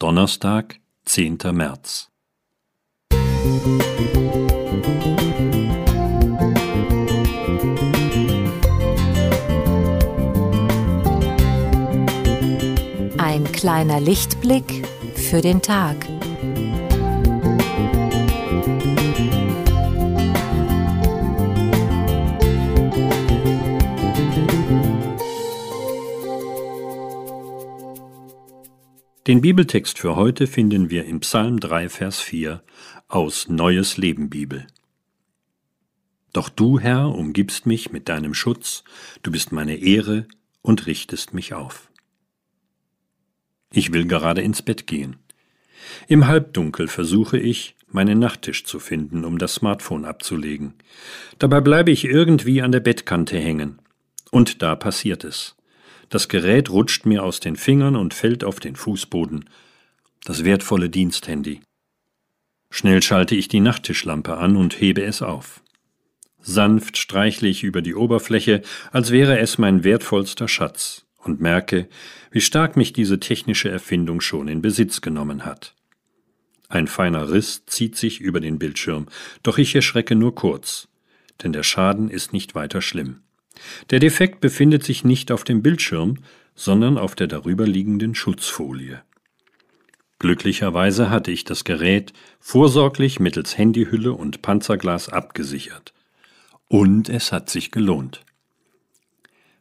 Donnerstag, 10. März. Ein kleiner Lichtblick für den Tag. Den Bibeltext für heute finden wir im Psalm 3, Vers 4 aus Neues Leben Bibel. Doch du, Herr, umgibst mich mit deinem Schutz, du bist meine Ehre und richtest mich auf. Ich will gerade ins Bett gehen. Im Halbdunkel versuche ich, meinen Nachttisch zu finden, um das Smartphone abzulegen. Dabei bleibe ich irgendwie an der Bettkante hängen. Und da passiert es. Das Gerät rutscht mir aus den Fingern und fällt auf den Fußboden. Das wertvolle Diensthandy. Schnell schalte ich die Nachttischlampe an und hebe es auf. Sanft streichle ich über die Oberfläche, als wäre es mein wertvollster Schatz, und merke, wie stark mich diese technische Erfindung schon in Besitz genommen hat. Ein feiner Riss zieht sich über den Bildschirm, doch ich erschrecke nur kurz, denn der Schaden ist nicht weiter schlimm. Der Defekt befindet sich nicht auf dem Bildschirm, sondern auf der darüberliegenden Schutzfolie. Glücklicherweise hatte ich das Gerät vorsorglich mittels Handyhülle und Panzerglas abgesichert. Und es hat sich gelohnt.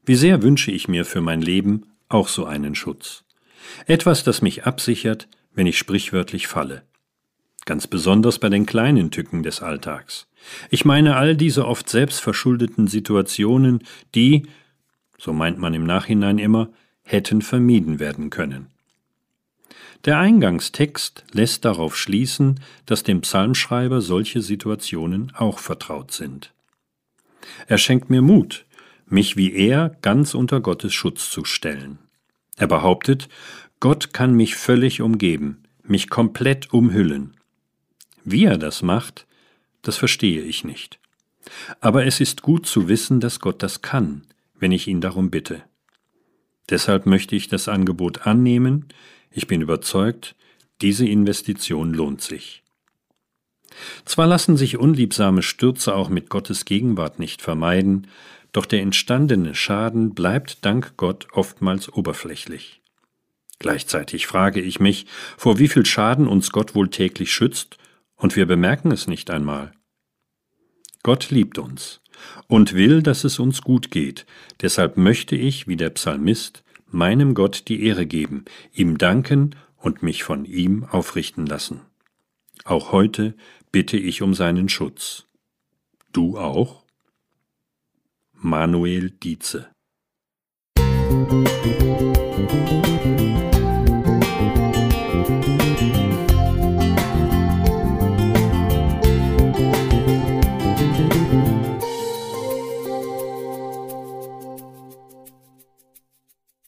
Wie sehr wünsche ich mir für mein Leben auch so einen Schutz. Etwas, das mich absichert, wenn ich sprichwörtlich falle ganz besonders bei den kleinen Tücken des Alltags. Ich meine all diese oft selbstverschuldeten Situationen, die, so meint man im Nachhinein immer, hätten vermieden werden können. Der Eingangstext lässt darauf schließen, dass dem Psalmschreiber solche Situationen auch vertraut sind. Er schenkt mir Mut, mich wie er ganz unter Gottes Schutz zu stellen. Er behauptet, Gott kann mich völlig umgeben, mich komplett umhüllen. Wie er das macht, das verstehe ich nicht. Aber es ist gut zu wissen, dass Gott das kann, wenn ich ihn darum bitte. Deshalb möchte ich das Angebot annehmen, ich bin überzeugt, diese Investition lohnt sich. Zwar lassen sich unliebsame Stürze auch mit Gottes Gegenwart nicht vermeiden, doch der entstandene Schaden bleibt dank Gott oftmals oberflächlich. Gleichzeitig frage ich mich, vor wie viel Schaden uns Gott wohl täglich schützt und wir bemerken es nicht einmal. Gott liebt uns und will, dass es uns gut geht, deshalb möchte ich, wie der Psalmist, meinem Gott die Ehre geben, ihm danken und mich von ihm aufrichten lassen. Auch heute bitte ich um seinen Schutz. Du auch? Manuel Dietze